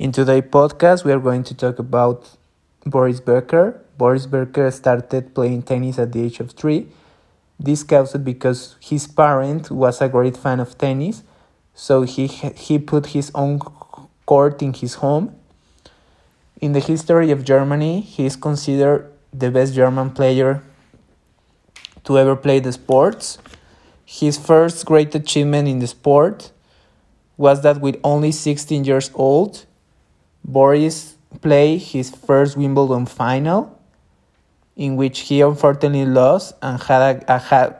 In today's podcast, we are going to talk about Boris Becker. Boris Becker started playing tennis at the age of three. This caused because his parent was a great fan of tennis, so he he put his own court in his home. In the history of Germany, he is considered the best German player to ever play the sports. His first great achievement in the sport was that with only 16 years old, Boris played his first Wimbledon final, in which he unfortunately lost and had a, a, had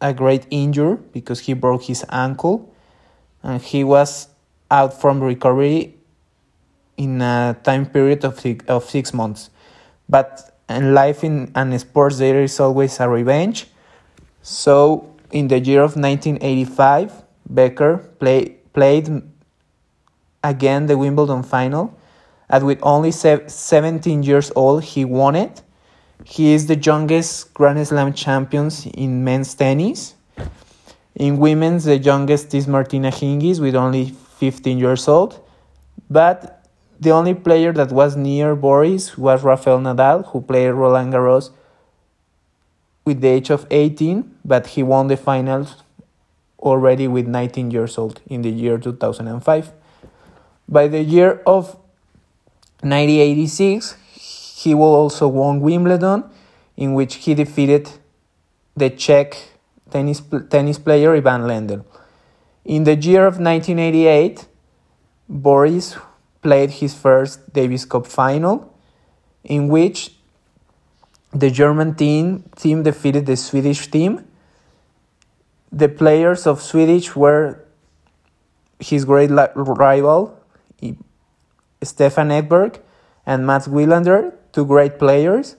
a great injury because he broke his ankle, and he was out from recovery in a time period of six, of six months. But in life in and sports, there is always a revenge. So in the year of 1985, Becker play, played again the Wimbledon final. And with only 17 years old, he won it. He is the youngest Grand Slam champions in men's tennis. In women's, the youngest is Martina Hingis with only 15 years old. But the only player that was near Boris was Rafael Nadal, who played Roland Garros with the age of 18, but he won the finals already with 19 years old in the year 2005. By the year of 1986, he will also won Wimbledon, in which he defeated the Czech tennis, tennis player Ivan Lendl. In the year of 1988, Boris played his first Davis Cup final, in which the German team, team defeated the Swedish team. The players of Swedish were his great rival, Stefan Edberg, and Mats Wilander, two great players.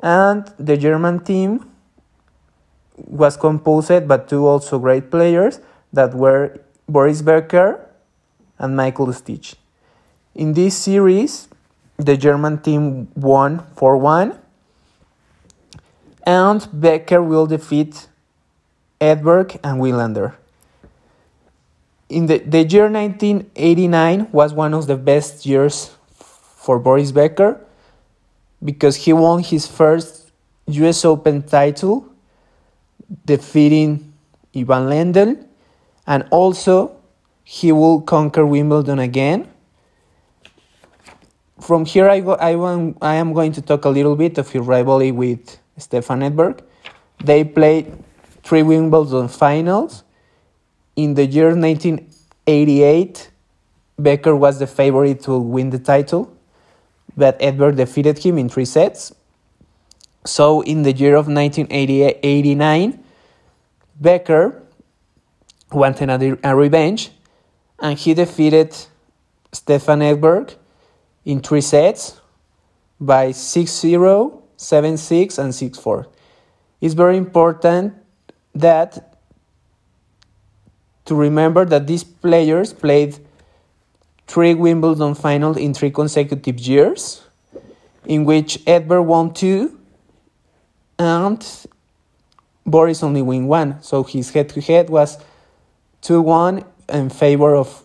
And the German team was composed by two also great players that were Boris Becker and Michael Stich. In this series, the German team won 4 1, and Becker will defeat Edberg and Wilander. In the, the year 1989 was one of the best years for Boris Becker because he won his first US Open title, defeating Ivan Lendl, and also he will conquer Wimbledon again. From here, I, go, I, want, I am going to talk a little bit of his rivalry with Stefan Edberg. They played three Wimbledon finals. In the year 1988, Becker was the favorite to win the title, but Edberg defeated him in three sets. So, in the year of 1989, Becker wanted a revenge and he defeated Stefan Edberg in three sets by 6 0, 7 6, and 6 4. It's very important that to remember that these players played three Wimbledon finals in three consecutive years, in which Edberg won two and Boris only won one. So his head to head was 2 1 in favor of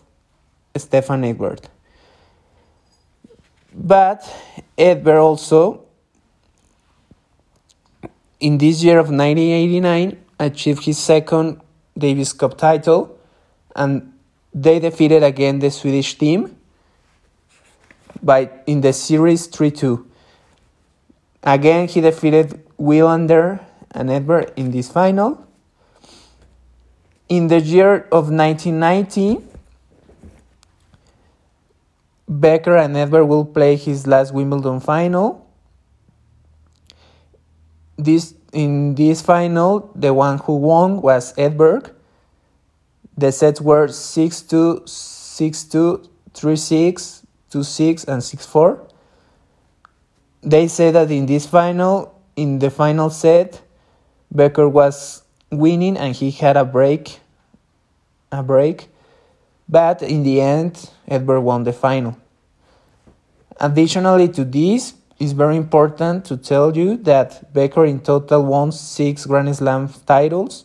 Stefan Edberg. But Edberg also, in this year of 1989, achieved his second Davis Cup title, and they defeated again the Swedish team by in the series 3-2. Again, he defeated Wilander and Edberg in this final. In the year of 1990, Becker and Edberg will play his last Wimbledon final. This in this final, the one who won was Edberg. The sets were 6-2, 6-2, 3-6, 2-6 and 6-4. They say that in this final, in the final set, Becker was winning and he had a break a break but in the end, Edberg won the final. Additionally to this, it's very important to tell you that Becker in total won six Grand Slam titles,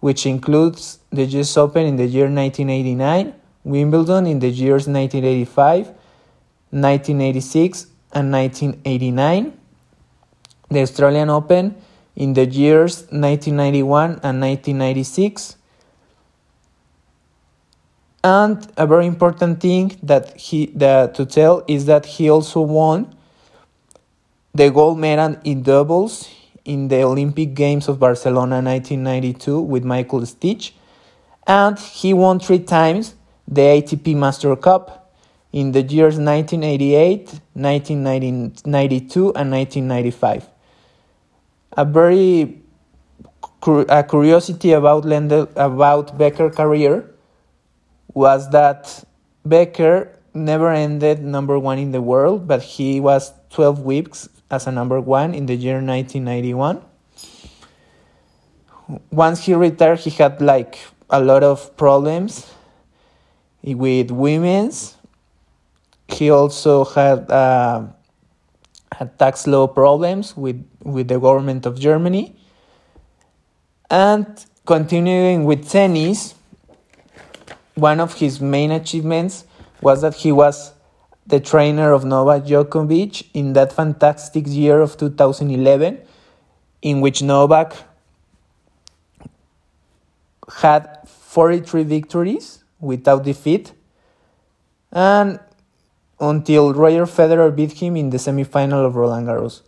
which includes the US Open in the year 1989, Wimbledon in the years 1985, 1986, and 1989, the Australian Open in the years 1991 and 1996. And a very important thing that he that to tell is that he also won the gold medal in doubles in the Olympic Games of Barcelona 1992 with Michael Stich, and he won three times the ATP Master Cup in the years 1988, 1992, and 1995. A very a curiosity about Lendl, about Becker career was that Becker never ended number one in the world, but he was 12 weeks as a number one in the year 1991. Once he retired, he had like a lot of problems with women's. He also had uh, had tax law problems with, with the government of Germany. And continuing with tennis, one of his main achievements was that he was the trainer of Novak Djokovic in that fantastic year of 2011, in which Novak had 43 victories without defeat, and until Roger Federer beat him in the semifinal of Roland Garros.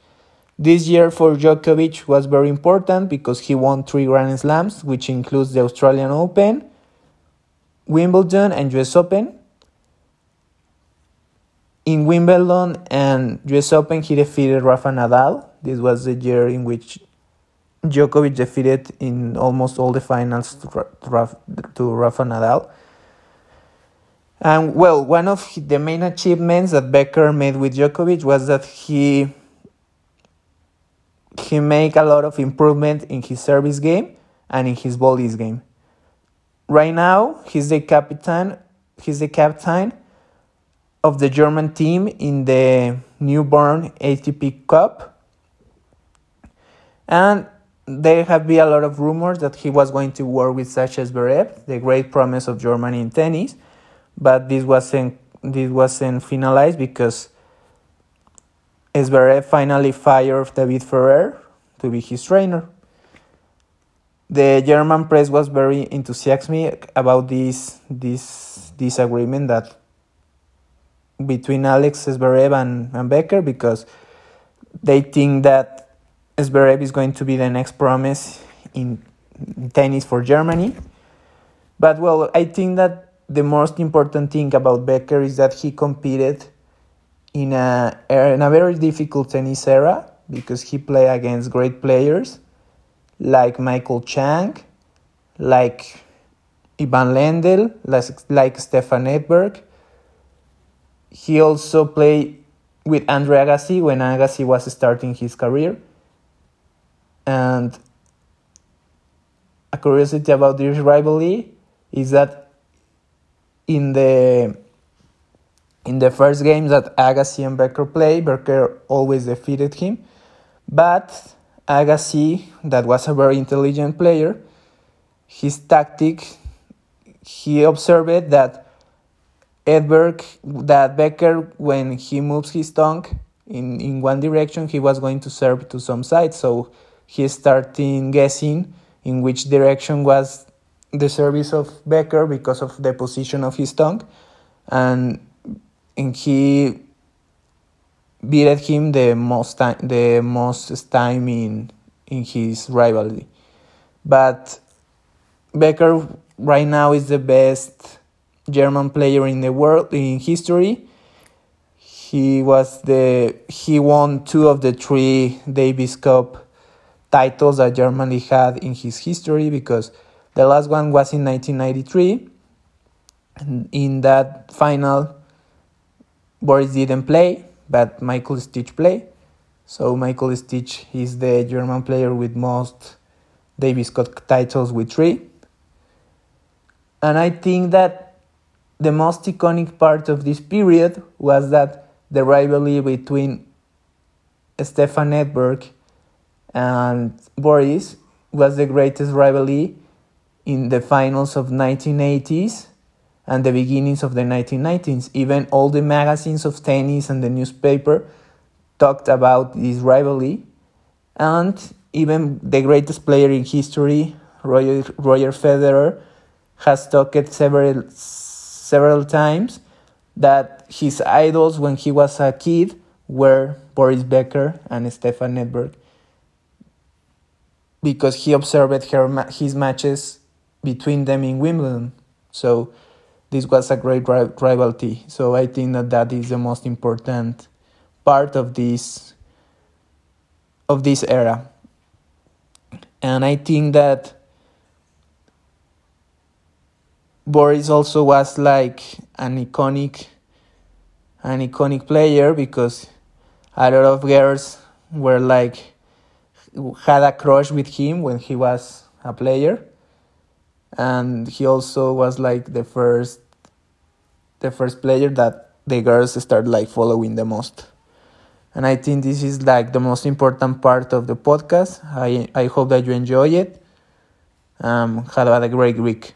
This year for Djokovic was very important because he won three Grand Slams, which includes the Australian Open, Wimbledon, and US Open. In Wimbledon and US Open, he defeated Rafa Nadal. This was the year in which Djokovic defeated in almost all the finals to, to Rafa Nadal. And well, one of the main achievements that Becker made with Djokovic was that he he made a lot of improvement in his service game and in his volleys game. Right now, he's the captain. He's the captain of the German team in the newborn ATP Cup. And there have been a lot of rumors that he was going to work with Sasha Zverev, the great promise of Germany in tennis, but this wasn't this wasn't finalized because Zverev finally fired David Ferrer to be his trainer. The German press was very enthusiastic about this this this agreement that between Alex Zverev and, and Becker because they think that Zverev is going to be the next promise in tennis for Germany. But well, I think that the most important thing about Becker is that he competed in a in a very difficult tennis era because he played against great players like Michael Chang, like Ivan Lendl, like, like Stefan Edberg, he also played with Andre Agassi when Agassi was starting his career. And a curiosity about this rivalry is that in the in the first games that Agassi and Becker played, Becker always defeated him. But Agassi, that was a very intelligent player, his tactic, he observed that Edberg that Becker, when he moves his tongue in, in one direction, he was going to serve to some side. So he started guessing in which direction was the service of Becker because of the position of his tongue. And, and he beat him the most time, the most time in, in his rivalry. But Becker right now is the best German player in the world in history. He was the he won two of the three Davis Cup titles that Germany had in his history because the last one was in 1993. And in that final, Boris didn't play, but Michael Stich played. So Michael Stich is the German player with most Davis Cup titles with three. And I think that the most iconic part of this period was that the rivalry between Stefan Edberg and Boris was the greatest rivalry in the finals of 1980s and the beginnings of the 1990s. Even all the magazines of tennis and the newspaper talked about this rivalry, and even the greatest player in history, Roger, Roger Federer, has talked several several times that his idols when he was a kid were Boris Becker and Stefan Edberg because he observed her, his matches between them in Wimbledon. So this was a great rivalry. So I think that that is the most important part of this of this era. And I think that Boris also was like an iconic an iconic player because a lot of girls were like had a crush with him when he was a player. And he also was like the first the first player that the girls start like following the most. And i think this is like the most important part of the podcast. I i hope that you enjoy it. Um have a great week